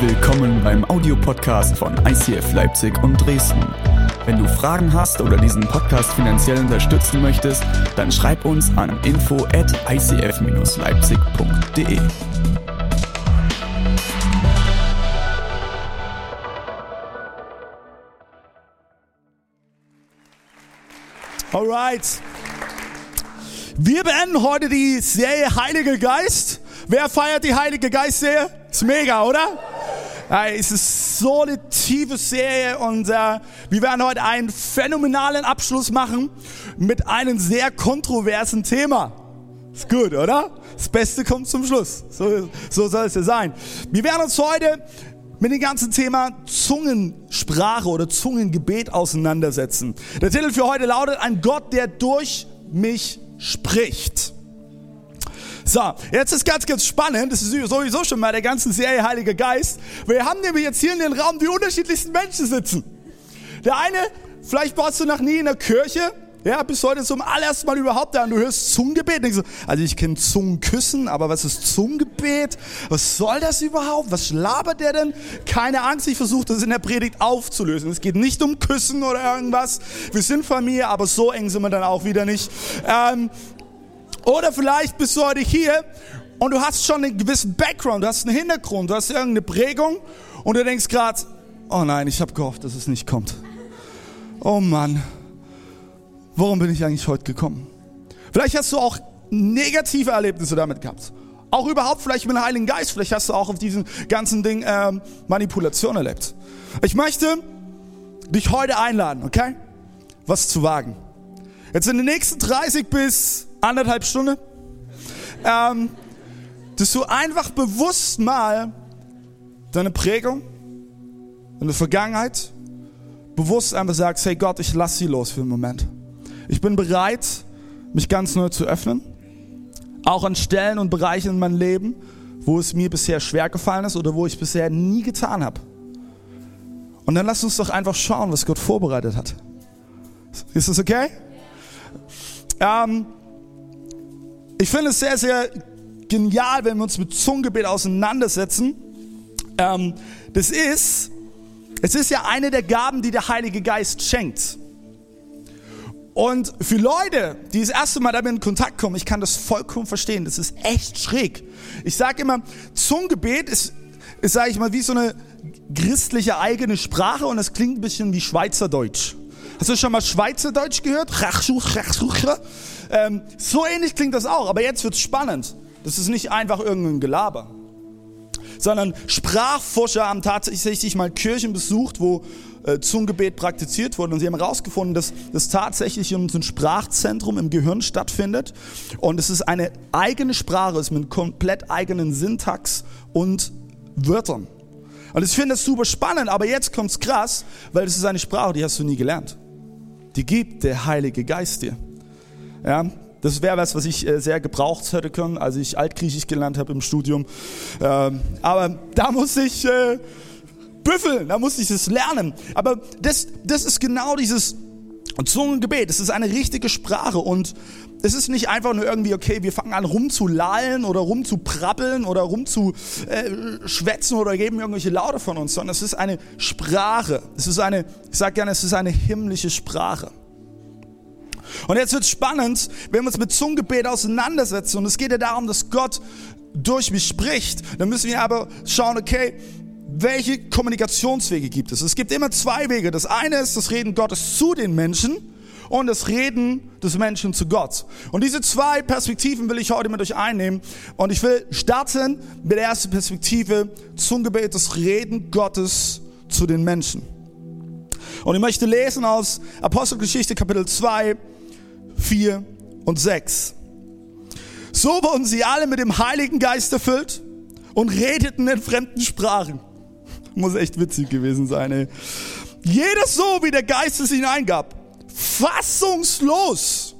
Willkommen beim Audiopodcast von ICF Leipzig und Dresden. Wenn du Fragen hast oder diesen Podcast finanziell unterstützen möchtest, dann schreib uns an info at icf-leipzig.de. Alright. Wir beenden heute die Serie Heilige Geist. Wer feiert die Heilige Geist-Serie? Ist mega, oder? Es ist so eine tiefe Serie und äh, wir werden heute einen phänomenalen Abschluss machen mit einem sehr kontroversen Thema. Ist gut, oder? Das Beste kommt zum Schluss. So, so soll es ja sein. Wir werden uns heute mit dem ganzen Thema Zungensprache oder Zungengebet auseinandersetzen. Der Titel für heute lautet Ein Gott, der durch mich spricht. So, jetzt ist ganz, ganz spannend. Das ist sowieso schon mal der ganzen Serie Heiliger Geist. Wir haben nämlich jetzt hier in den Raum die unterschiedlichsten Menschen sitzen. Der eine, vielleicht warst du noch nie in der Kirche, ja, bis heute zum allerersten Mal überhaupt da und du hörst Zungengebet. Also ich kenne Zungenküssen, aber was ist Zungengebet? Was soll das überhaupt? Was labert der denn? Keine Angst, ich versuche das in der Predigt aufzulösen. Es geht nicht um Küssen oder irgendwas. Wir sind Familie, aber so eng sind wir dann auch wieder nicht. Ähm, oder vielleicht bist du heute hier und du hast schon einen gewissen Background, du hast einen Hintergrund, du hast irgendeine Prägung und du denkst gerade, oh nein, ich habe gehofft, dass es nicht kommt. Oh Mann, warum bin ich eigentlich heute gekommen? Vielleicht hast du auch negative Erlebnisse damit gehabt. Auch überhaupt vielleicht mit dem Heiligen Geist. Vielleicht hast du auch auf diesem ganzen Ding ähm, Manipulation erlebt. Ich möchte dich heute einladen, okay? Was zu wagen. Jetzt in den nächsten 30 bis anderthalb Stunden, ähm, dass du einfach bewusst mal deine Prägung, deine Vergangenheit, bewusst einfach sagst, hey Gott, ich lass sie los für einen Moment. Ich bin bereit, mich ganz neu zu öffnen. Auch an Stellen und Bereichen in meinem Leben, wo es mir bisher schwer gefallen ist oder wo ich bisher nie getan habe. Und dann lass uns doch einfach schauen, was Gott vorbereitet hat. Ist das okay? Ähm, ich finde es sehr, sehr genial, wenn wir uns mit Zungengebet auseinandersetzen. Ähm, das ist, es ist ja eine der Gaben, die der Heilige Geist schenkt. Und für Leute, die das erste Mal damit in Kontakt kommen, ich kann das vollkommen verstehen. Das ist echt schräg. Ich sage immer, Zungengebet ist, ist sage ich mal, wie so eine christliche eigene Sprache und es klingt ein bisschen wie Schweizerdeutsch. Hast du schon mal Schweizerdeutsch gehört? Ähm, so ähnlich klingt das auch, aber jetzt wird's spannend. Das ist nicht einfach irgendein Gelaber sondern Sprachforscher haben tatsächlich mal Kirchen besucht, wo äh, Zungengebet praktiziert wurde und sie haben herausgefunden, dass das tatsächlich in unserem Sprachzentrum im Gehirn stattfindet und es ist eine eigene Sprache, es ist mit komplett eigenen Syntax und Wörtern. Und ich finde das super spannend, aber jetzt kommt's krass, weil es ist eine Sprache, die hast du nie gelernt. Die gibt der Heilige Geist dir. Ja, das wäre was, was ich äh, sehr gebraucht hätte können, als ich Altgriechisch gelernt habe im Studium. Ähm, aber da muss ich äh, büffeln, da muss ich es lernen. Aber das, das ist genau dieses Zungengebet. Es ist eine richtige Sprache und es ist nicht einfach nur irgendwie, okay, wir fangen an rumzulallen oder rumzuprabbeln oder rumzuschwätzen äh, oder geben irgendwelche Laute von uns, sondern es ist eine Sprache. Es ist eine, ich sage gerne, es ist eine himmlische Sprache. Und jetzt wird es spannend, wenn wir uns mit Zungengebet auseinandersetzen. Und es geht ja darum, dass Gott durch mich spricht. Dann müssen wir aber schauen, okay, welche Kommunikationswege gibt es? Es gibt immer zwei Wege. Das eine ist das Reden Gottes zu den Menschen und das Reden des Menschen zu Gott. Und diese zwei Perspektiven will ich heute mit euch einnehmen. Und ich will starten mit der ersten Perspektive, Zungengebet, das Reden Gottes zu den Menschen. Und ich möchte lesen aus Apostelgeschichte Kapitel 2, 4 und 6. So wurden sie alle mit dem Heiligen Geist erfüllt und redeten in fremden Sprachen. Muss echt witzig gewesen sein, ey. Jeder so, wie der Geist es ihnen eingab. Fassungslos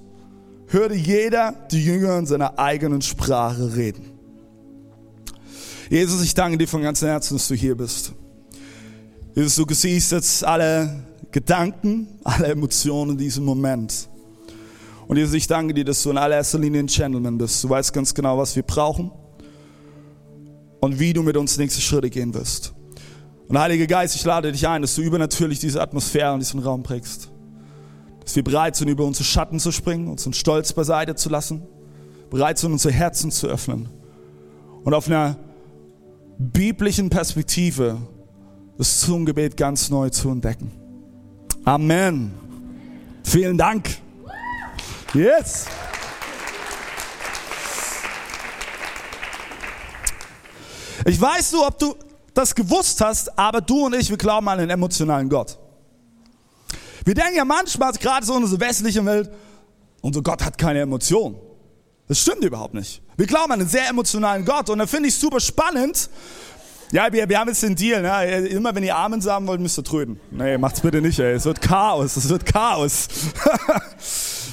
hörte jeder die Jünger in seiner eigenen Sprache reden. Jesus, ich danke dir von ganzem Herzen, dass du hier bist. Jesus, du siehst jetzt alle Gedanken, alle Emotionen in diesem Moment. Und Jesus, ich danke dir, dass du in allererster Linie ein Gentleman bist. Du weißt ganz genau, was wir brauchen und wie du mit uns nächste Schritte gehen wirst. Und Heiliger Geist, ich lade dich ein, dass du übernatürlich diese Atmosphäre und diesen Raum prägst. Dass wir bereit sind, über unsere Schatten zu springen, unseren Stolz beiseite zu lassen, bereit sind, unsere Herzen zu öffnen und auf einer biblischen Perspektive das Zungengebet ganz neu zu entdecken. Amen. Vielen Dank. Yes. Ich weiß du, ob du das gewusst hast, aber du und ich, wir glauben an einen emotionalen Gott. Wir denken ja manchmal, gerade so in unserer westlichen Welt, unser Gott hat keine Emotionen. Das stimmt überhaupt nicht. Wir glauben an einen sehr emotionalen Gott und da finde ich super spannend. Ja, wir, wir haben jetzt den Deal, ne? immer wenn ihr Amen sagen wollt, müsst ihr tröden. Nee, macht's bitte nicht, ey. es wird Chaos, es wird Chaos.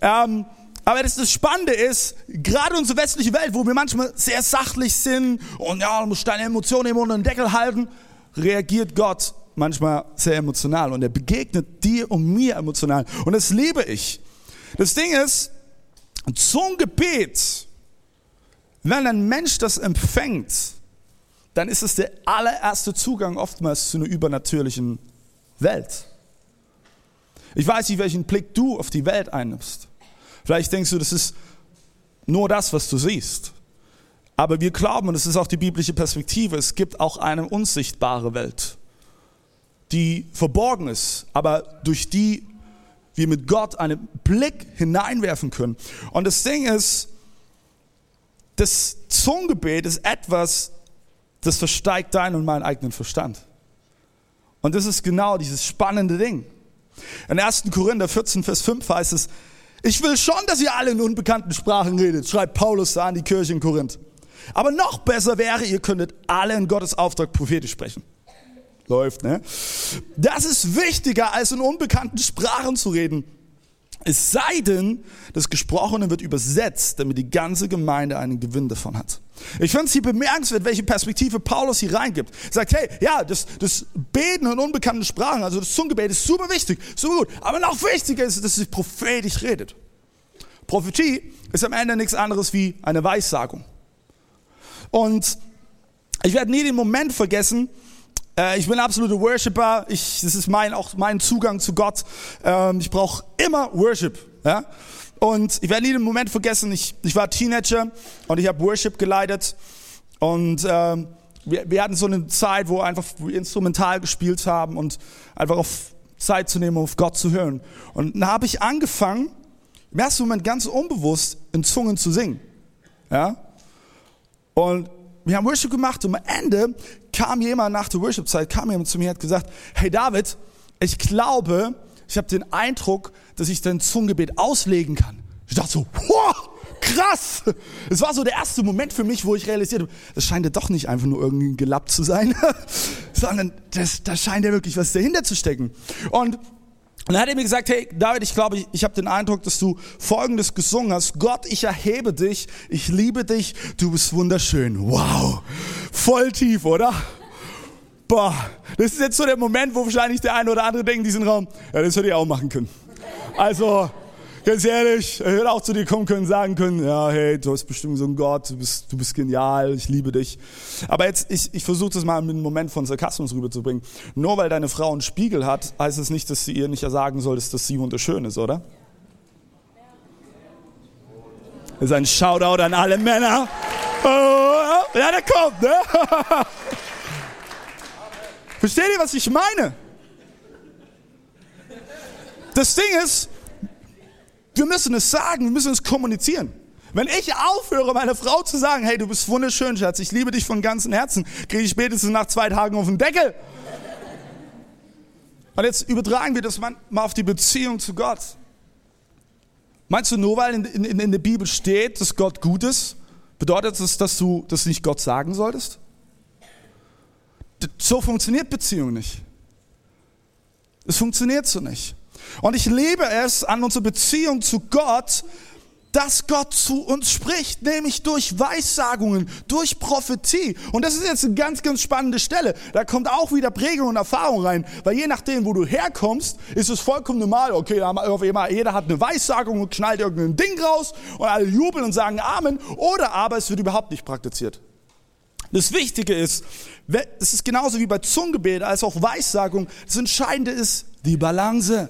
ähm, aber das, das Spannende ist, gerade unsere westliche Welt, wo wir manchmal sehr sachlich sind und ja, du musst deine Emotionen immer unter den Deckel halten, reagiert Gott manchmal sehr emotional und er begegnet dir und mir emotional. Und das liebe ich. Das Ding ist, zum Gebet, wenn ein Mensch das empfängt, dann ist es der allererste Zugang oftmals zu einer übernatürlichen Welt. Ich weiß nicht, welchen Blick du auf die Welt einnimmst. Vielleicht denkst du, das ist nur das, was du siehst. Aber wir glauben, und das ist auch die biblische Perspektive, es gibt auch eine unsichtbare Welt, die verborgen ist, aber durch die wir mit Gott einen Blick hineinwerfen können. Und das Ding ist, das Zungengebet ist etwas, das versteigt deinen und meinen eigenen Verstand. Und das ist genau dieses spannende Ding. In 1. Korinther 14, Vers 5 heißt es, ich will schon, dass ihr alle in unbekannten Sprachen redet, schreibt Paulus da an die Kirche in Korinth. Aber noch besser wäre, ihr könntet alle in Gottes Auftrag prophetisch sprechen. Läuft, ne? Das ist wichtiger, als in unbekannten Sprachen zu reden. Es sei denn, das Gesprochene wird übersetzt, damit die ganze Gemeinde einen Gewinn davon hat. Ich finde es hier bemerkenswert, welche Perspektive Paulus hier reingibt. Er sagt, hey, ja, das, das Beten in unbekannten Sprachen, also das Zungengebet ist super wichtig, super gut. Aber noch wichtiger ist, dass es prophetisch redet. Prophetie ist am Ende nichts anderes wie eine Weissagung. Und ich werde nie den Moment vergessen, äh, ich bin absoluter Worshipper. Ich, das ist mein, auch mein Zugang zu Gott. Ähm, ich brauche immer Worship. Ja? Und ich werde nie den Moment vergessen, ich, ich war Teenager und ich habe Worship geleitet. Und ähm, wir, wir hatten so eine Zeit, wo einfach wir instrumental gespielt haben und einfach auf Zeit zu nehmen, auf Gott zu hören. Und dann habe ich angefangen, im ersten Moment ganz unbewusst in Zungen zu singen. Ja? Und wir haben Worship gemacht und am Ende kam jemand nach der Worship-Zeit, kam jemand zu mir und hat gesagt, hey David, ich glaube, ich habe den Eindruck, dass ich dein Zungengebet auslegen kann. Ich dachte so, wow, krass. Es war so der erste Moment für mich, wo ich realisiert habe, das scheint ja doch nicht einfach nur irgendwie gelappt zu sein, sondern das, da scheint ja wirklich was dahinter zu stecken. Und und dann hat er mir gesagt, hey David, ich glaube, ich, ich habe den Eindruck, dass du Folgendes gesungen hast. Gott, ich erhebe dich, ich liebe dich, du bist wunderschön. Wow, voll tief, oder? Boah, das ist jetzt so der Moment, wo wahrscheinlich der eine oder andere denkt in diesem Raum, ja, das hätte ich auch machen können. Also, ganz ehrlich, er hätte auch zu dir kommen können, sagen können, ja, hey, du hast bestimmt so einen Gott, du bist, du bist genial, ich liebe dich. Aber jetzt, ich, ich versuche das mal mit einem Moment von Sarkasmus rüberzubringen. Nur weil deine Frau einen Spiegel hat, heißt es nicht, dass sie ihr nicht sagen solltest, dass sie wunderschön ist, oder? Das ist ein Shoutout an alle Männer. Oh, ja, der kommt, ne? Versteht ihr, was ich meine? Das Ding ist, wir müssen es sagen, wir müssen es kommunizieren. Wenn ich aufhöre, meiner Frau zu sagen, hey, du bist wunderschön, Schatz, ich liebe dich von ganzem Herzen, kriege ich spätestens nach zwei Tagen auf den Deckel. Und jetzt übertragen wir das mal auf die Beziehung zu Gott. Meinst du, nur weil in, in, in der Bibel steht, dass Gott gut ist, bedeutet das, dass du das nicht Gott sagen solltest? So funktioniert Beziehung nicht. Es funktioniert so nicht. Und ich liebe es an unserer Beziehung zu Gott, dass Gott zu uns spricht, nämlich durch Weissagungen, durch Prophetie. Und das ist jetzt eine ganz, ganz spannende Stelle. Da kommt auch wieder Prägung und Erfahrung rein, weil je nachdem, wo du herkommst, ist es vollkommen normal. Okay, jeder hat eine Weissagung und knallt irgendein Ding raus und alle jubeln und sagen Amen. Oder aber es wird überhaupt nicht praktiziert. Das Wichtige ist, es ist genauso wie bei Zungengebet als auch Weissagung, das Entscheidende ist die Balance.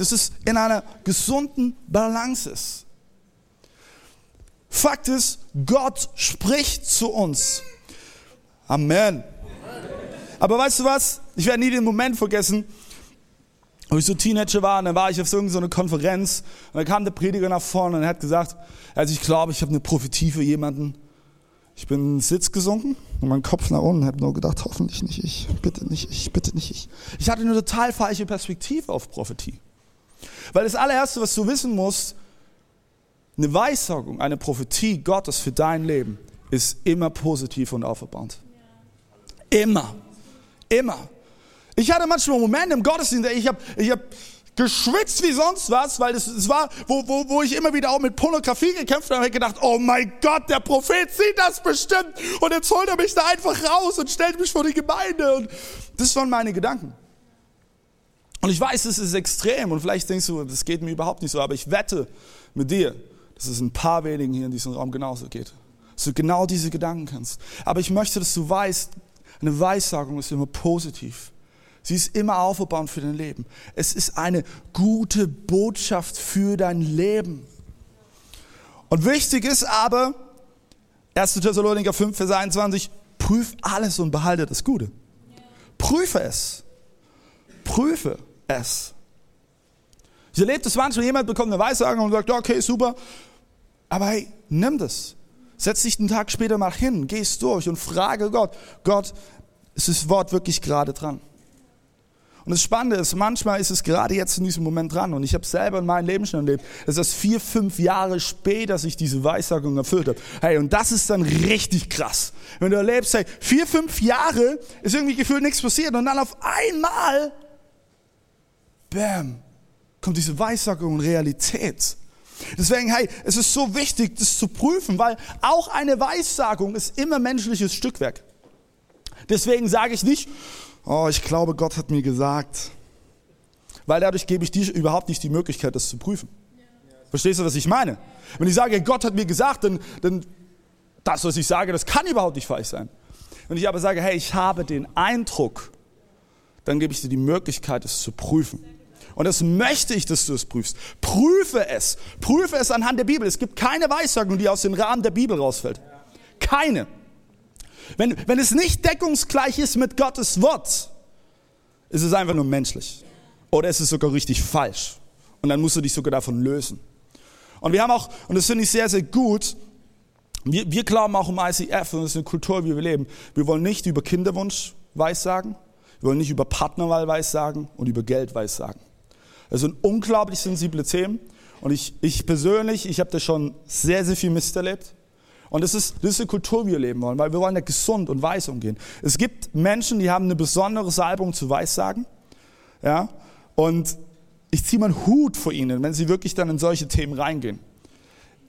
Dass es in einer gesunden Balance ist. Fakt ist, Gott spricht zu uns. Amen. Aber weißt du was? Ich werde nie den Moment vergessen, wo ich so Teenager war und dann war ich auf so Konferenz und dann kam der Prediger nach vorne und er hat gesagt, also ich glaube, ich habe eine Prophetie für jemanden. Ich bin in den Sitz gesunken und mein Kopf nach unten, habe nur gedacht, hoffentlich nicht ich, bitte nicht ich, bitte nicht ich. Ich hatte eine total falsche Perspektive auf Prophetie. Weil das allererste, was du wissen musst, eine Weissagung, eine Prophetie Gottes für dein Leben ist immer positiv und auferbauend. Immer. Immer. Ich hatte manchmal Momente im Gottesdienst, ich habe ich hab geschwitzt wie sonst was, weil es, war, wo, wo, wo ich immer wieder auch mit Pornografie gekämpft habe, habe gedacht, oh mein Gott, der Prophet sieht das bestimmt und jetzt holt er mich da einfach raus und stellt mich vor die Gemeinde und das waren meine Gedanken. Und ich weiß, es ist extrem und vielleicht denkst du, das geht mir überhaupt nicht so, aber ich wette mit dir, dass es ein paar wenigen hier in diesem Raum genauso geht. Dass du genau diese Gedanken kennst. Aber ich möchte, dass du weißt, eine Weissagung ist immer positiv. Sie ist immer aufbauend für dein Leben. Es ist eine gute Botschaft für dein Leben. Und wichtig ist aber, 1. Thessaloniker 5, Vers 21, prüf alles und behalte das Gute. Prüfe es. Prüfe es. Ich erlebe das manchmal, jemand bekommt eine Weissagung und sagt, okay, super, aber hey, nimm das. Setz dich einen Tag später mal hin, gehst durch und frage Gott, Gott, ist das Wort wirklich gerade dran? Und das Spannende ist, manchmal ist es gerade jetzt in diesem Moment dran. Und ich habe selber in meinem Leben schon erlebt, dass das vier, fünf Jahre später sich diese Weissagung erfüllt hat. Hey, und das ist dann richtig krass. Wenn du erlebst, hey, vier, fünf Jahre ist irgendwie gefühlt nichts passiert. Und dann auf einmal, bam, kommt diese Weissagung in Realität. Deswegen, hey, es ist so wichtig, das zu prüfen, weil auch eine Weissagung ist immer menschliches Stückwerk. Deswegen sage ich nicht, oh, ich glaube, Gott hat mir gesagt. Weil dadurch gebe ich dir überhaupt nicht die Möglichkeit, das zu prüfen. Verstehst du, was ich meine? Wenn ich sage, Gott hat mir gesagt, dann, dann das, was ich sage, das kann überhaupt nicht falsch sein. Wenn ich aber sage, hey, ich habe den Eindruck, dann gebe ich dir die Möglichkeit, es zu prüfen. Und das möchte ich, dass du es prüfst. Prüfe es. Prüfe es anhand der Bibel. Es gibt keine Weissagung, die aus dem Rahmen der Bibel rausfällt. Keine. Wenn, wenn es nicht deckungsgleich ist mit Gottes Wort, ist es einfach nur menschlich. Oder ist es sogar richtig falsch. Und dann musst du dich sogar davon lösen. Und wir haben auch, und das finde ich sehr, sehr gut, wir, wir glauben auch im ICF, und das ist eine Kultur, wie wir leben, wir wollen nicht über Kinderwunsch weissagen, wir wollen nicht über Partnerwahl weissagen und über Geld weissagen. Das sind unglaublich sensible Themen. Und ich, ich persönlich, ich habe da schon sehr, sehr viel Mist erlebt. Und das ist, das ist eine Kultur, wie wir leben wollen, weil wir wollen ja gesund und weiß umgehen. Es gibt Menschen, die haben eine besondere Salbung zu Weissagen. Ja? Und ich ziehe meinen Hut vor ihnen, wenn sie wirklich dann in solche Themen reingehen.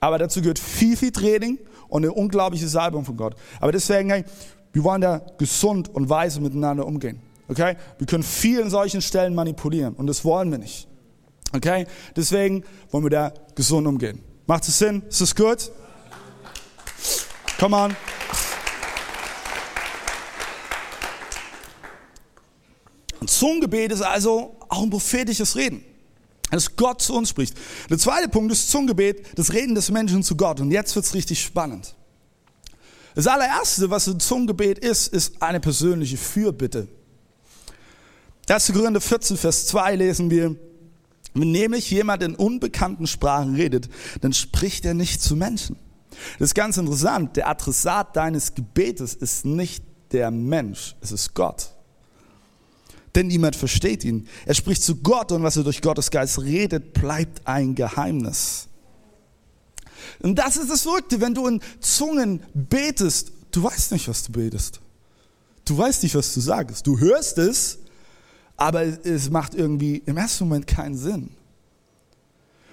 Aber dazu gehört viel, viel Training und eine unglaubliche Salbung von Gott. Aber deswegen, hey, wir wollen da gesund und weise miteinander umgehen. Okay? Wir können viel in solchen Stellen manipulieren und das wollen wir nicht. Okay? Deswegen wollen wir da gesund umgehen. Macht es Sinn? Ist das gut? Come on. Ein Zungengebet ist also auch ein prophetisches Reden, dass Gott zu uns spricht. Der zweite Punkt ist Zungengebet, das Reden des Menschen zu Gott. Und jetzt wird es richtig spannend. Das allererste, was ein Zungengebet ist, ist eine persönliche Fürbitte. 1. Korinther 14, Vers 2 lesen wir, wenn nämlich jemand in unbekannten Sprachen redet, dann spricht er nicht zu Menschen das ist ganz interessant. Der Adressat deines Gebetes ist nicht der Mensch, es ist Gott. Denn niemand versteht ihn. Er spricht zu Gott und was er durch Gottes Geist redet, bleibt ein Geheimnis. Und das ist das Verrückte, wenn du in Zungen betest, du weißt nicht, was du betest. Du weißt nicht, was du sagst. Du hörst es, aber es macht irgendwie im ersten Moment keinen Sinn.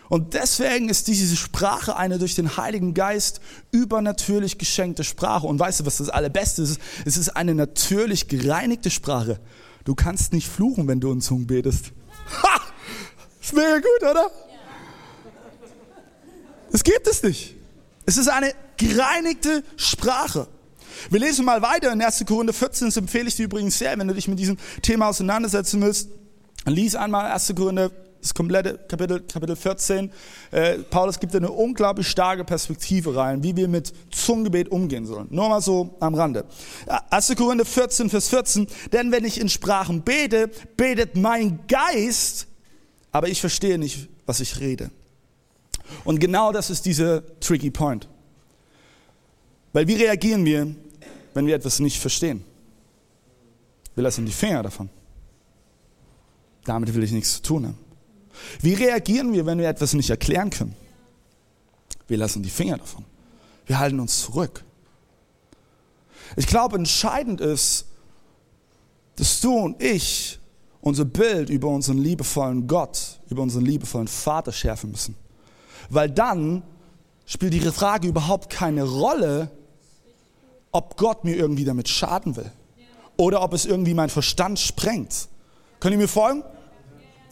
Und deswegen ist diese Sprache eine durch den Heiligen Geist übernatürlich geschenkte Sprache. Und weißt du, was das Allerbeste ist? Es ist eine natürlich gereinigte Sprache. Du kannst nicht fluchen, wenn du in Zungen betest. Ha! Ist mega gut, oder? Es gibt es nicht. Es ist eine gereinigte Sprache. Wir lesen mal weiter in 1. Korinther 14, das empfehle ich dir übrigens sehr, wenn du dich mit diesem Thema auseinandersetzen willst. Lies einmal 1. Korinther das komplette Kapitel, Kapitel 14. Äh, Paulus gibt eine unglaublich starke Perspektive rein, wie wir mit Zungengebet umgehen sollen. Nur mal so am Rande. 1. Korinther 14, Vers 14. Denn wenn ich in Sprachen bete, betet mein Geist, aber ich verstehe nicht, was ich rede. Und genau das ist dieser tricky point. Weil wie reagieren wir, wenn wir etwas nicht verstehen? Wir lassen die Finger davon. Damit will ich nichts zu tun haben. Wie reagieren wir, wenn wir etwas nicht erklären können? Wir lassen die Finger davon. Wir halten uns zurück. Ich glaube, entscheidend ist, dass du und ich unser Bild über unseren liebevollen Gott, über unseren liebevollen Vater schärfen müssen. Weil dann spielt die Frage überhaupt keine Rolle, ob Gott mir irgendwie damit schaden will. Oder ob es irgendwie mein Verstand sprengt. Könnt ihr mir folgen?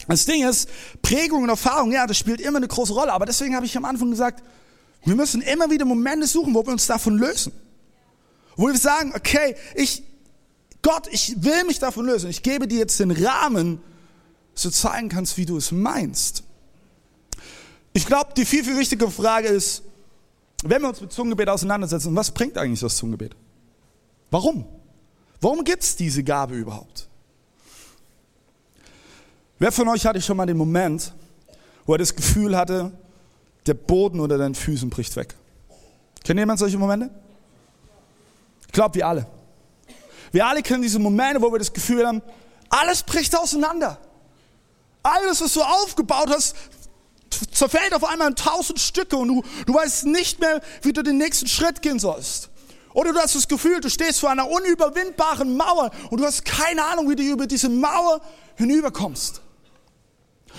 Das Ding ist, Prägung und Erfahrung, ja, das spielt immer eine große Rolle. Aber deswegen habe ich am Anfang gesagt, wir müssen immer wieder Momente suchen, wo wir uns davon lösen. Wo wir sagen, okay, ich, Gott, ich will mich davon lösen. Ich gebe dir jetzt den Rahmen, du zeigen kannst, wie du es meinst. Ich glaube, die viel, viel wichtigere Frage ist, wenn wir uns mit Zungengebet auseinandersetzen, was bringt eigentlich das Zungengebet? Warum? Warum gibt es diese Gabe überhaupt? Wer von euch hatte schon mal den Moment, wo er das Gefühl hatte, der Boden unter deinen Füßen bricht weg? Kennt jemand solche Momente? Ich glaube, wir alle. Wir alle kennen diese Momente, wo wir das Gefühl haben, alles bricht auseinander. Alles, was du aufgebaut hast, zerfällt auf einmal in tausend Stücke und du, du weißt nicht mehr, wie du den nächsten Schritt gehen sollst. Oder du hast das Gefühl, du stehst vor einer unüberwindbaren Mauer und du hast keine Ahnung, wie du über diese Mauer hinüberkommst.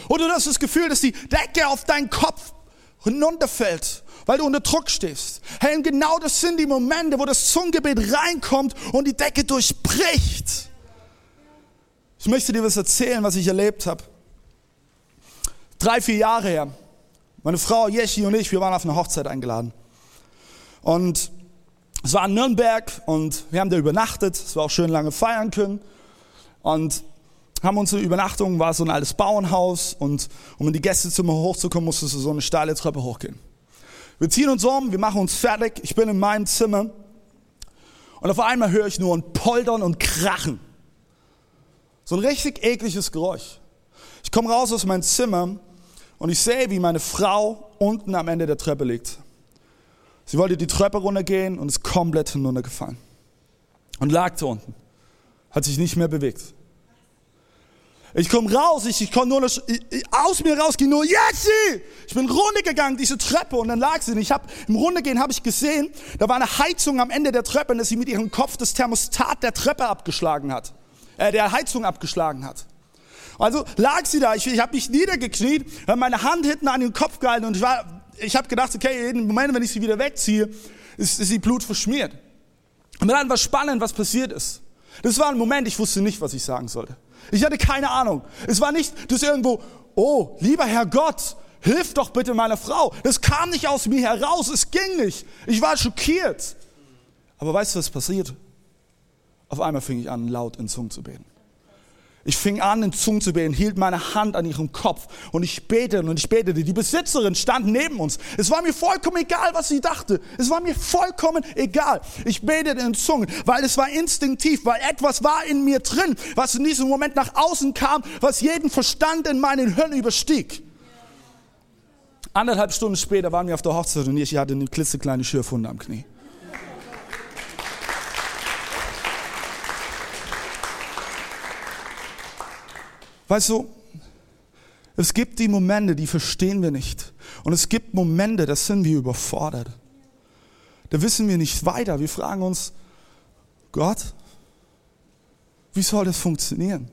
Oder du hast das Gefühl, dass die Decke auf deinen Kopf hinunterfällt, weil du unter Druck stehst. Hey, und genau das sind die Momente, wo das Zungengebet reinkommt und die Decke durchbricht. Ich möchte dir was erzählen, was ich erlebt habe. Drei, vier Jahre her. Meine Frau Jeschi und ich, wir waren auf eine Hochzeit eingeladen. Und es war in Nürnberg und wir haben da übernachtet. Es war auch schön lange feiern können. Und haben unsere Übernachtung, war so ein altes Bauernhaus und um in die Gästezimmer hochzukommen, musstest du so eine steile Treppe hochgehen. Wir ziehen uns um, wir machen uns fertig, ich bin in meinem Zimmer und auf einmal höre ich nur ein Poltern und Krachen. So ein richtig ekliges Geräusch. Ich komme raus aus meinem Zimmer und ich sehe, wie meine Frau unten am Ende der Treppe liegt. Sie wollte die Treppe runtergehen und ist komplett hinuntergefallen. Und lag da unten. Hat sich nicht mehr bewegt. Ich komme raus, ich, ich konnte nur noch, ich, aus mir rausgehen, nur Jessi! Ich bin runtergegangen, diese Treppe, und dann lag sie. Und ich habe im Runtergehen habe ich gesehen, da war eine Heizung am Ende der Treppe, dass sie mit ihrem Kopf das Thermostat der Treppe abgeschlagen hat, äh, der Heizung abgeschlagen hat. Also lag sie da, ich, ich habe mich niedergekniet, habe meine Hand hinten an den Kopf gehalten und ich war, ich habe gedacht, okay, jeden Moment, wenn ich sie wieder wegziehe, ist, ist die Blut verschmiert. Und dann war spannend, was passiert ist. Das war ein Moment, ich wusste nicht, was ich sagen sollte. Ich hatte keine Ahnung. Es war nicht, dass irgendwo, oh, lieber Herr Gott, hilf doch bitte meiner Frau. Das kam nicht aus mir heraus, es ging nicht. Ich war schockiert. Aber weißt du, was passiert? Auf einmal fing ich an, laut in Zungen zu beten. Ich fing an, in Zungen zu beten, hielt meine Hand an ihrem Kopf und ich betete und ich betete. Die Besitzerin stand neben uns. Es war mir vollkommen egal, was sie dachte. Es war mir vollkommen egal. Ich betete in Zungen, weil es war instinktiv, weil etwas war in mir drin, was in diesem Moment nach außen kam, was jeden Verstand in meinen Hirn überstieg. Anderthalb Stunden später waren wir auf der Hochzeit und ich hatte eine klitzekleine Schürfwunde am Knie. Weißt du, es gibt die Momente, die verstehen wir nicht. Und es gibt Momente, da sind wir überfordert. Da wissen wir nicht weiter. Wir fragen uns, Gott, wie soll das funktionieren?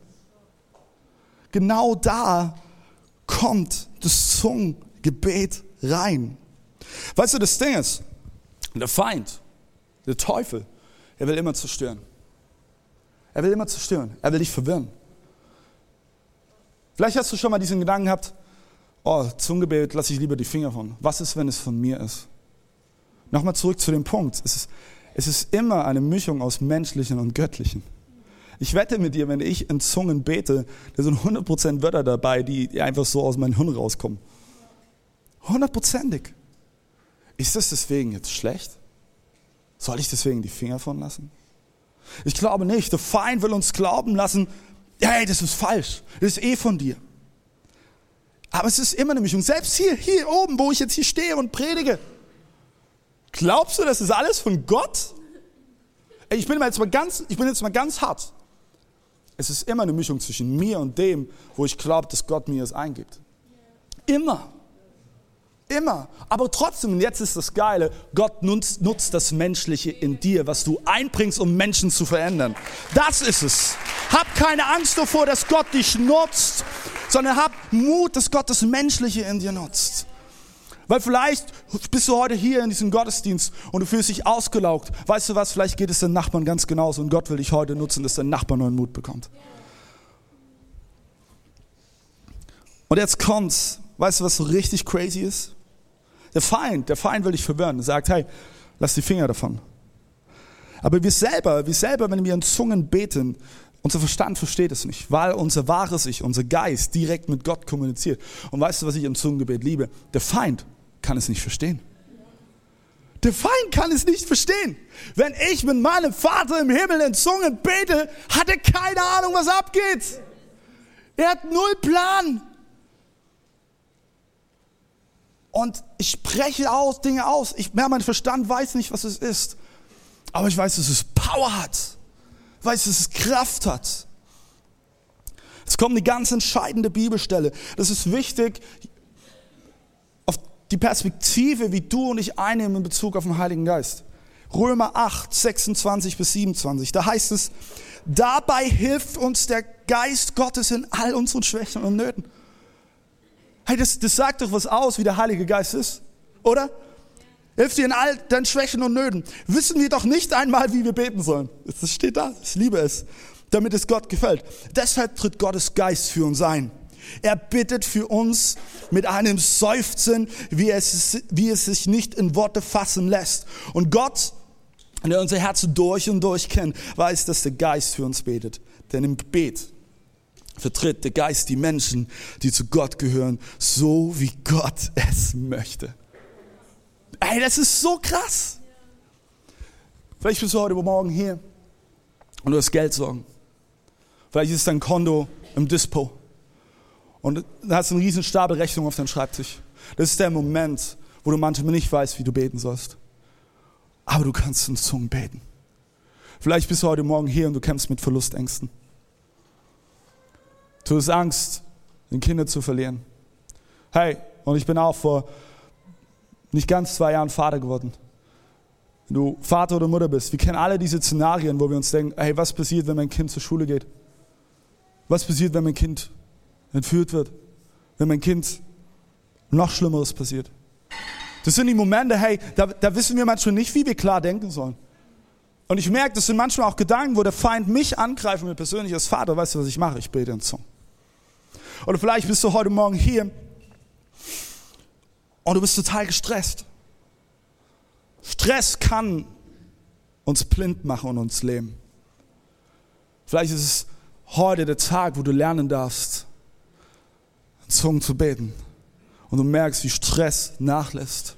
Genau da kommt das Zungengebet rein. Weißt du, das Ding ist, der Feind, der Teufel, er will immer zerstören. Er will immer zerstören. Er will dich verwirren. Vielleicht hast du schon mal diesen Gedanken gehabt, oh, Zungengebet lasse ich lieber die Finger von. Was ist, wenn es von mir ist? Nochmal zurück zu dem Punkt. Es ist, es ist immer eine Mischung aus menschlichen und göttlichen. Ich wette mit dir, wenn ich in Zungen bete, da sind 100% Wörter dabei, die einfach so aus meinem Hirn rauskommen. Hundertprozentig. Ist das deswegen jetzt schlecht? Soll ich deswegen die Finger von lassen? Ich glaube nicht. Der Feind will uns glauben lassen, hey, das ist falsch. Das ist eh von dir. Aber es ist immer eine Mischung. Selbst hier, hier oben, wo ich jetzt hier stehe und predige. Glaubst du, das ist alles von Gott? Ich bin jetzt mal ganz, ich bin jetzt mal ganz hart. Es ist immer eine Mischung zwischen mir und dem, wo ich glaube, dass Gott mir es eingibt. Immer. Immer. Aber trotzdem, und jetzt ist das Geile, Gott nutzt, nutzt, das Menschliche in dir, was du einbringst, um Menschen zu verändern. Das ist es. Hab keine Angst davor, dass Gott dich nutzt, sondern hab Mut, dass Gott das Menschliche in dir nutzt. Weil vielleicht bist du heute hier in diesem Gottesdienst und du fühlst dich ausgelaugt. Weißt du was, vielleicht geht es den Nachbarn ganz genauso und Gott will dich heute nutzen, dass dein Nachbar neuen Mut bekommt. Und jetzt kommt's. Weißt du, was so richtig crazy ist? Der Feind, der Feind will dich verwirren. Er sagt, hey, lass die Finger davon. Aber wir selber, wir selber, wenn wir in Zungen beten, unser Verstand versteht es nicht, weil unser wahres Ich, unser Geist direkt mit Gott kommuniziert. Und weißt du, was ich im Zungengebet liebe? Der Feind kann es nicht verstehen. Der Feind kann es nicht verstehen. Wenn ich mit meinem Vater im Himmel in Zungen bete, hat er keine Ahnung, was abgeht. Er hat null Plan. Und ich spreche aus, Dinge aus. Ich, ja, mein Verstand weiß nicht, was es ist. Aber ich weiß, dass es Power hat. Ich weiß, dass es Kraft hat. Es kommt eine ganz entscheidende Bibelstelle. Das ist wichtig, auf die Perspektive, wie du und ich einnehmen in Bezug auf den Heiligen Geist. Römer 8, 26 bis 27. Da heißt es, dabei hilft uns der Geist Gottes in all unseren Schwächen und Nöten. Hey, das, das sagt doch was aus, wie der Heilige Geist ist, oder? Hilft dir in all deinen Schwächen und Nöten. Wissen wir doch nicht einmal, wie wir beten sollen. Das steht da. Ich liebe es, damit es Gott gefällt. Deshalb tritt Gottes Geist für uns ein. Er bittet für uns mit einem Seufzen, wie es, wie es sich nicht in Worte fassen lässt. Und Gott, der unser Herz durch und durch kennt, weiß, dass der Geist für uns betet. Denn im Gebet vertritt der Geist die Menschen, die zu Gott gehören, so wie Gott es möchte. Ey, das ist so krass. Vielleicht bist du heute Morgen hier und du hast Geldsorgen. Vielleicht ist dein Konto im Dispo und du hast einen riesen Stapel Rechnungen auf deinem Schreibtisch. Das ist der Moment, wo du manchmal nicht weißt, wie du beten sollst. Aber du kannst in Zungen beten. Vielleicht bist du heute Morgen hier und du kämpfst mit Verlustängsten. Du hast Angst, den Kinder zu verlieren. Hey, und ich bin auch vor nicht ganz zwei Jahren Vater geworden. Wenn du Vater oder Mutter bist, wir kennen alle diese Szenarien, wo wir uns denken, hey, was passiert, wenn mein Kind zur Schule geht? Was passiert, wenn mein Kind entführt wird? Wenn mein Kind noch Schlimmeres passiert? Das sind die Momente, hey, da, da wissen wir manchmal nicht, wie wir klar denken sollen. Und ich merke, das sind manchmal auch Gedanken, wo der Feind mich angreift und mir persönlich als Vater, weißt du, was ich mache? Ich bete in Zungen. Oder vielleicht bist du heute Morgen hier und du bist total gestresst. Stress kann uns blind machen und uns lähmen. Vielleicht ist es heute der Tag, wo du lernen darfst, in Zungen zu beten. Und du merkst, wie Stress nachlässt.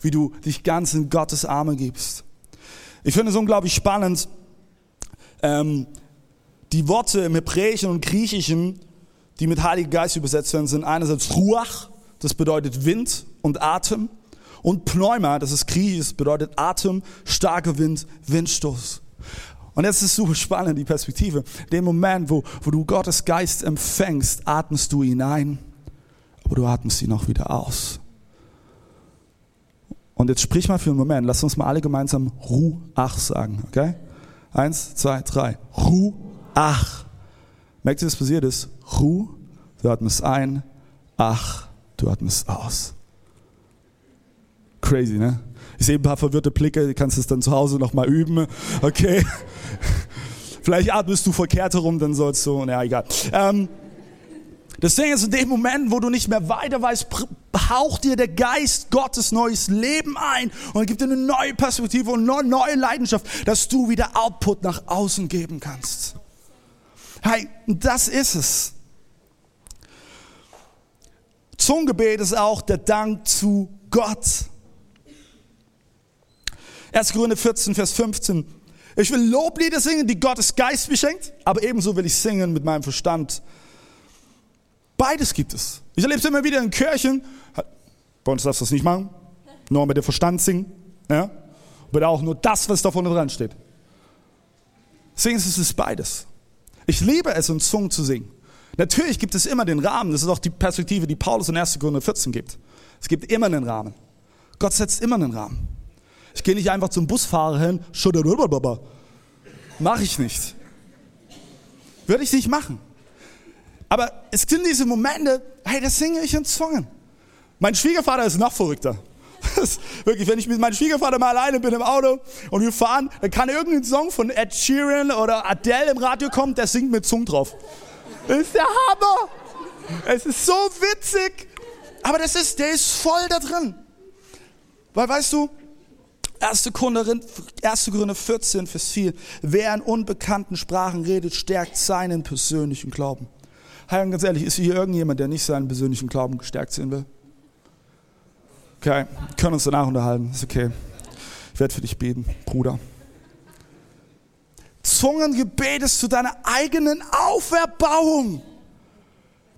Wie du dich ganz in Gottes Arme gibst. Ich finde es unglaublich spannend, ähm, die Worte im Hebräischen und Griechischen die mit Heiliger Geist übersetzt werden, sind einerseits Ruach, das bedeutet Wind und Atem, und Pneuma, das ist griechisch, das bedeutet Atem, starker Wind, Windstoß. Und jetzt ist super spannend, die Perspektive. Den Moment, wo, wo du Gottes Geist empfängst, atmest du ihn ein, aber du atmest ihn auch wieder aus. Und jetzt sprich mal für einen Moment, lass uns mal alle gemeinsam Ruach sagen, okay? Eins, zwei, drei. Ruach. Merkt ihr, was passiert ist? Ruhe, du atmest ein, ach, du atmest aus. Crazy, ne? Ich sehe ein paar verwirrte Blicke, du kannst es dann zu Hause nochmal üben, okay? Vielleicht atmest du verkehrt herum, dann sollst du, naja, egal. Ähm, Das Ding ist, in dem Moment, wo du nicht mehr weiter weißt, haucht dir der Geist Gottes neues Leben ein und gibt dir eine neue Perspektive und eine neue Leidenschaft, dass du wieder Output nach außen geben kannst. Hey, das ist es. Zungengebet ist auch der Dank zu Gott. 1. Korinther 14, Vers 15. Ich will Loblieder singen, die Gottes Geist beschenkt, aber ebenso will ich singen mit meinem Verstand. Beides gibt es. Ich erlebe es immer wieder in Kirchen. Bei uns darfst du das nicht machen. Nur mit dem Verstand singen. Ja? Oder auch nur das, was da vorne dran steht. Singen ist es beides. Ich liebe es, in Zungen zu singen. Natürlich gibt es immer den Rahmen. Das ist auch die Perspektive, die Paulus in 1. Korinther 14 gibt. Es gibt immer einen Rahmen. Gott setzt immer einen Rahmen. Ich gehe nicht einfach zum Busfahrer hin, mache ich nicht. Würde ich nicht machen. Aber es sind diese Momente, hey, das singe ich in Zungen. Mein Schwiegervater ist noch verrückter. Wirklich, wenn ich mit meinem Schwiegervater mal alleine bin im Auto und wir fahren, dann kann irgendein Song von Ed Sheeran oder Adele im Radio kommen, der singt mit Zungen drauf. Das ist der Hammer. Es ist so witzig. Aber das ist, der ist voll da drin. Weil weißt du, 1. Korinther, 1. Korinther 14, Vers 4. Wer in unbekannten Sprachen redet, stärkt seinen persönlichen Glauben. Hey, und ganz ehrlich, ist hier irgendjemand, der nicht seinen persönlichen Glauben gestärkt sehen will? Okay, wir können uns danach unterhalten, ist okay. Ich werde für dich beten, Bruder. Zungengebet ist zu deiner eigenen Auferbauung.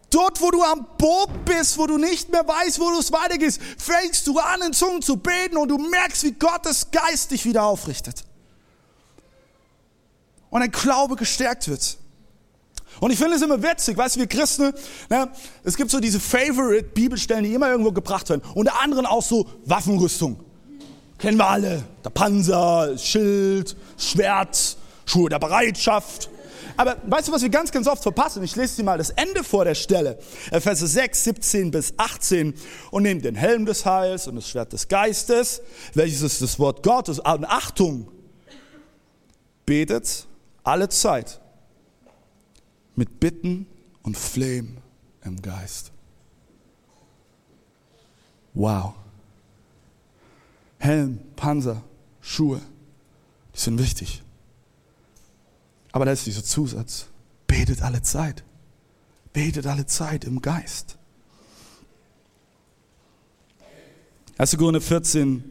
Dort, wo du am Boden bist, wo du nicht mehr weißt, wo du es weitergehst, fängst du an, in Zungen zu beten und du merkst, wie Gottes Geist dich wieder aufrichtet. Und dein Glaube gestärkt wird. Und ich finde es immer witzig, weißt du, wir Christen, ne, es gibt so diese Favorite-Bibelstellen, die immer irgendwo gebracht werden. Unter anderem auch so Waffenrüstung. Kennen wir alle. Der Panzer, Schild, Schwert, Schuhe der Bereitschaft. Aber weißt du, was wir ganz, ganz oft verpassen? Ich lese dir mal das Ende vor der Stelle. Verse 6, 17 bis 18. Und nehmt den Helm des Heils und das Schwert des Geistes, welches ist das Wort Gottes. Und Achtung, betet alle Zeit mit Bitten und Flehen im Geist. Wow. Helm, Panzer, Schuhe, die sind wichtig. Aber da ist dieser Zusatz. Betet alle Zeit. Betet alle Zeit im Geist. 1. Korinther 14.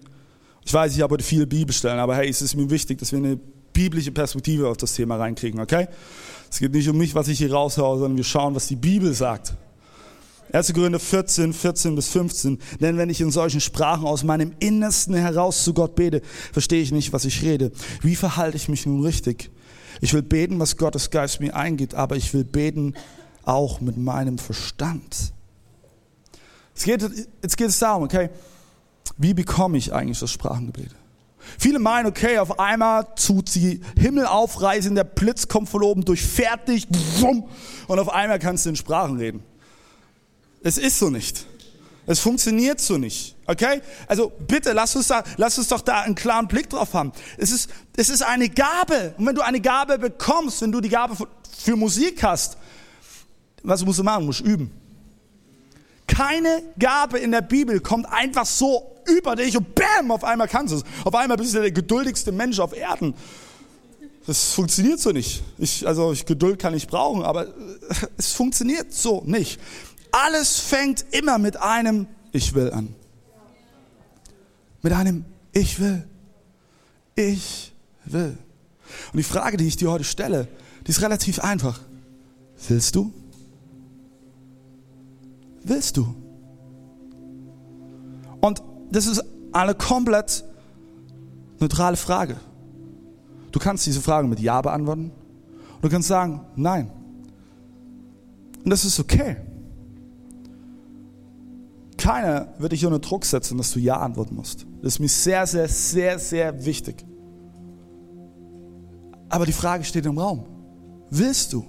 Ich weiß, ich habe heute viele Bibelstellen, aber hey, es ist mir wichtig, dass wir eine biblische Perspektive auf das Thema reinkriegen, okay? Es geht nicht um mich, was ich hier raushaue, sondern wir schauen, was die Bibel sagt. 1. Korinther 14, 14 bis 15. Denn wenn ich in solchen Sprachen aus meinem Innersten heraus zu Gott bete, verstehe ich nicht, was ich rede. Wie verhalte ich mich nun richtig? Ich will beten, was Gottes Geist mir eingibt, aber ich will beten auch mit meinem Verstand. Jetzt geht, jetzt geht es darum, okay, wie bekomme ich eigentlich das Sprachengebet? Viele meinen, okay, auf einmal tut sie Himmel aufreißen, der Blitz kommt von oben, durchfährt dich und auf einmal kannst du in Sprachen reden. Es ist so nicht. Es funktioniert so nicht. Okay? Also bitte, lass uns, da, lass uns doch da einen klaren Blick drauf haben. Es ist, es ist eine Gabe. Und wenn du eine Gabe bekommst, wenn du die Gabe für Musik hast, was musst du machen? Du musst üben. Keine Gabe in der Bibel kommt einfach so über dich und bam, auf einmal kannst du es. Auf einmal bist du der geduldigste Mensch auf Erden. Das funktioniert so nicht. Ich, also ich, Geduld kann ich brauchen, aber es funktioniert so nicht. Alles fängt immer mit einem Ich will an. Mit einem Ich will. Ich will. Und die Frage, die ich dir heute stelle, die ist relativ einfach. Willst du? Willst du? Das ist eine komplett neutrale Frage. Du kannst diese Frage mit Ja beantworten. Und du kannst sagen, nein. Und das ist okay. Keiner wird dich unter Druck setzen, dass du Ja antworten musst. Das ist mir sehr, sehr, sehr, sehr wichtig. Aber die Frage steht im Raum. Willst du?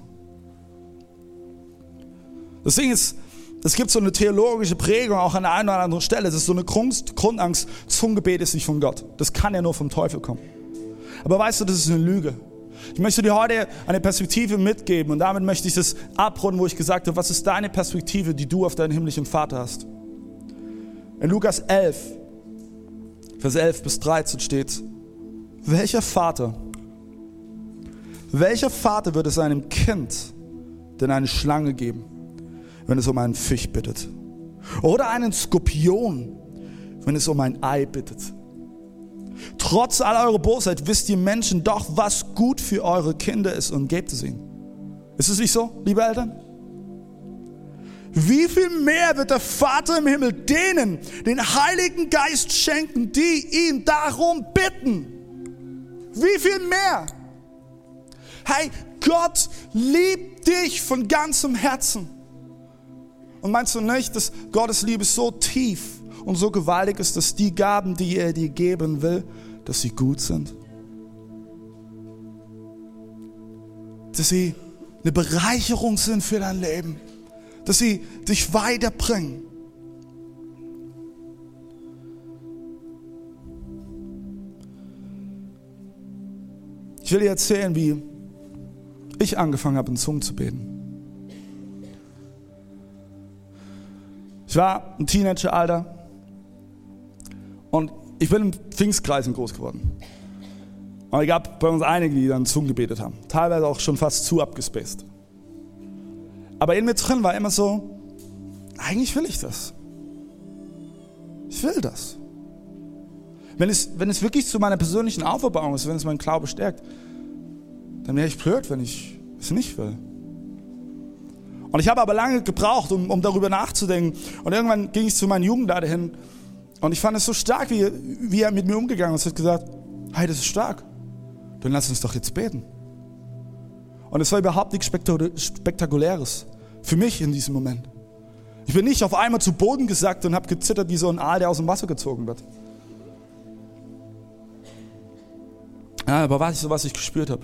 Deswegen ist, es gibt so eine theologische Prägung auch an der einen oder anderen Stelle. Das ist so eine Grund, Grundangst, Zungengebet ist nicht von Gott. Das kann ja nur vom Teufel kommen. Aber weißt du, das ist eine Lüge. Ich möchte dir heute eine Perspektive mitgeben und damit möchte ich das abrunden, wo ich gesagt habe, was ist deine Perspektive, die du auf deinen himmlischen Vater hast? In Lukas 11, Vers 11 bis 13 steht, welcher Vater, welcher Vater würde seinem Kind denn eine Schlange geben, wenn es um einen Fisch bittet? Oder einen Skorpion, wenn es um ein Ei bittet? Trotz all eurer Bosheit wisst ihr Menschen doch, was gut für eure Kinder ist und gebt es ihnen. Ist es nicht so, liebe Eltern? Wie viel mehr wird der Vater im Himmel denen den Heiligen Geist schenken, die ihn darum bitten? Wie viel mehr? Hey, Gott liebt dich von ganzem Herzen. Und meinst du nicht, dass Gottes Liebe so tief und so gewaltig ist, dass die Gaben, die er dir geben will, dass sie gut sind? Dass sie eine Bereicherung sind für dein Leben? Dass sie dich weiterbringen? Ich will dir erzählen, wie ich angefangen habe, in Zungen zu beten. Ich war im Teenageralter und ich bin in Pfingstkreisen groß geworden. Und es gab bei uns einige, die dann Zungen gebetet haben. Teilweise auch schon fast zu abgespaced. Aber in mir drin war immer so, eigentlich will ich das. Ich will das. Wenn es, wenn es wirklich zu meiner persönlichen Auferbauung ist, wenn es meinen Glaube stärkt, dann wäre ich blöd, wenn ich es nicht will. Und ich habe aber lange gebraucht, um, um darüber nachzudenken. Und irgendwann ging ich zu meinem Jugendleiter hin und ich fand es so stark, wie, wie er mit mir umgegangen ist. Er hat gesagt, hey, das ist stark. Dann lass uns doch jetzt beten. Und es war überhaupt nichts Spektakuläres für mich in diesem Moment. Ich bin nicht auf einmal zu Boden gesackt und habe gezittert wie so ein Aal, der aus dem Wasser gezogen wird. Ja, aber was ich so, was ich gespürt habe.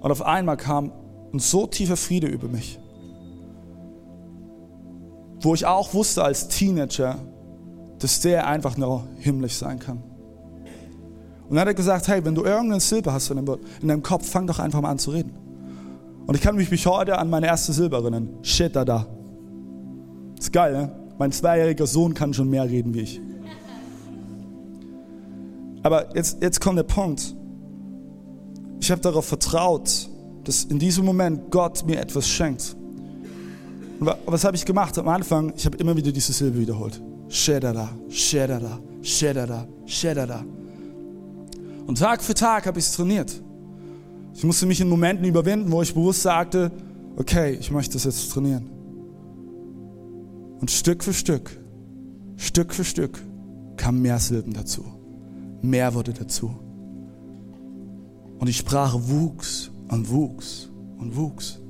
Und auf einmal kam ein so tiefer Friede über mich wo ich auch wusste als Teenager, dass der einfach nur himmlisch sein kann. Und dann hat er gesagt, hey, wenn du irgendeinen Silber hast in deinem Kopf, fang doch einfach mal an zu reden. Und ich kann mich bis heute an meine erste Silber erinnern. Shit, da, da. Ist geil, ne? Mein zweijähriger Sohn kann schon mehr reden wie ich. Aber jetzt, jetzt kommt der Punkt. Ich habe darauf vertraut, dass in diesem Moment Gott mir etwas schenkt. Und was habe ich gemacht am Anfang? Ich habe immer wieder diese Silbe wiederholt. Shedada, Shedada, Shedada, Shedada. Und Tag für Tag habe ich es trainiert. Ich musste mich in Momenten überwinden, wo ich bewusst sagte, okay, ich möchte das jetzt trainieren. Und Stück für Stück, Stück für Stück kamen mehr Silben dazu. Mehr wurde dazu. Und die Sprache wuchs und wuchs und wuchs.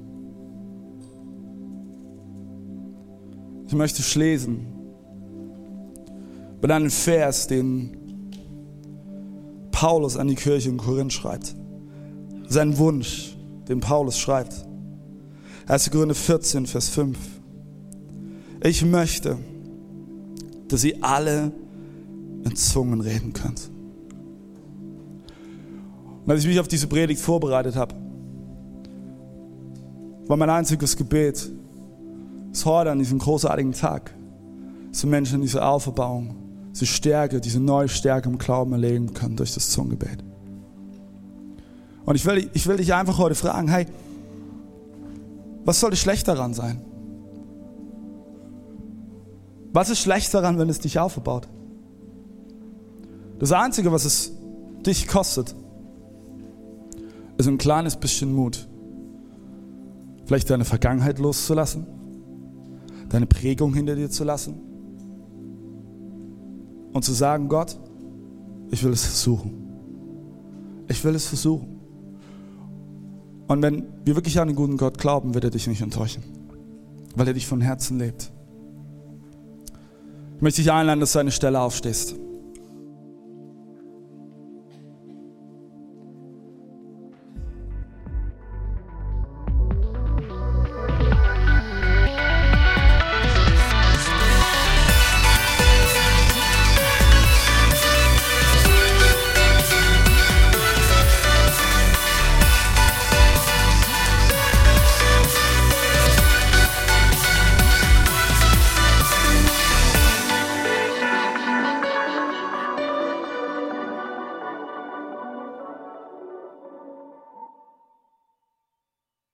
Ich möchte schließen mit einem Vers, den Paulus an die Kirche in Korinth schreibt. Sein Wunsch, den Paulus schreibt. 1. Korinther 14, Vers 5. Ich möchte, dass ihr alle in Zungen reden könnt. Und als ich mich auf diese Predigt vorbereitet habe, war mein einziges Gebet, es heute an diesem großartigen Tag, dass Menschen diese Auferbauung, diese Stärke, diese neue Stärke im Glauben erleben können durch das Zungengebet. Und ich will, ich will dich einfach heute fragen, hey, was sollte schlecht daran sein? Was ist schlecht daran, wenn es dich aufbaut? Das Einzige, was es dich kostet, ist ein kleines bisschen Mut. Vielleicht deine Vergangenheit loszulassen deine Prägung hinter dir zu lassen und zu sagen, Gott, ich will es versuchen. Ich will es versuchen. Und wenn wir wirklich an den guten Gott glauben, wird er dich nicht enttäuschen, weil er dich von Herzen lebt. Ich möchte dich einladen, dass du eine Stelle aufstehst.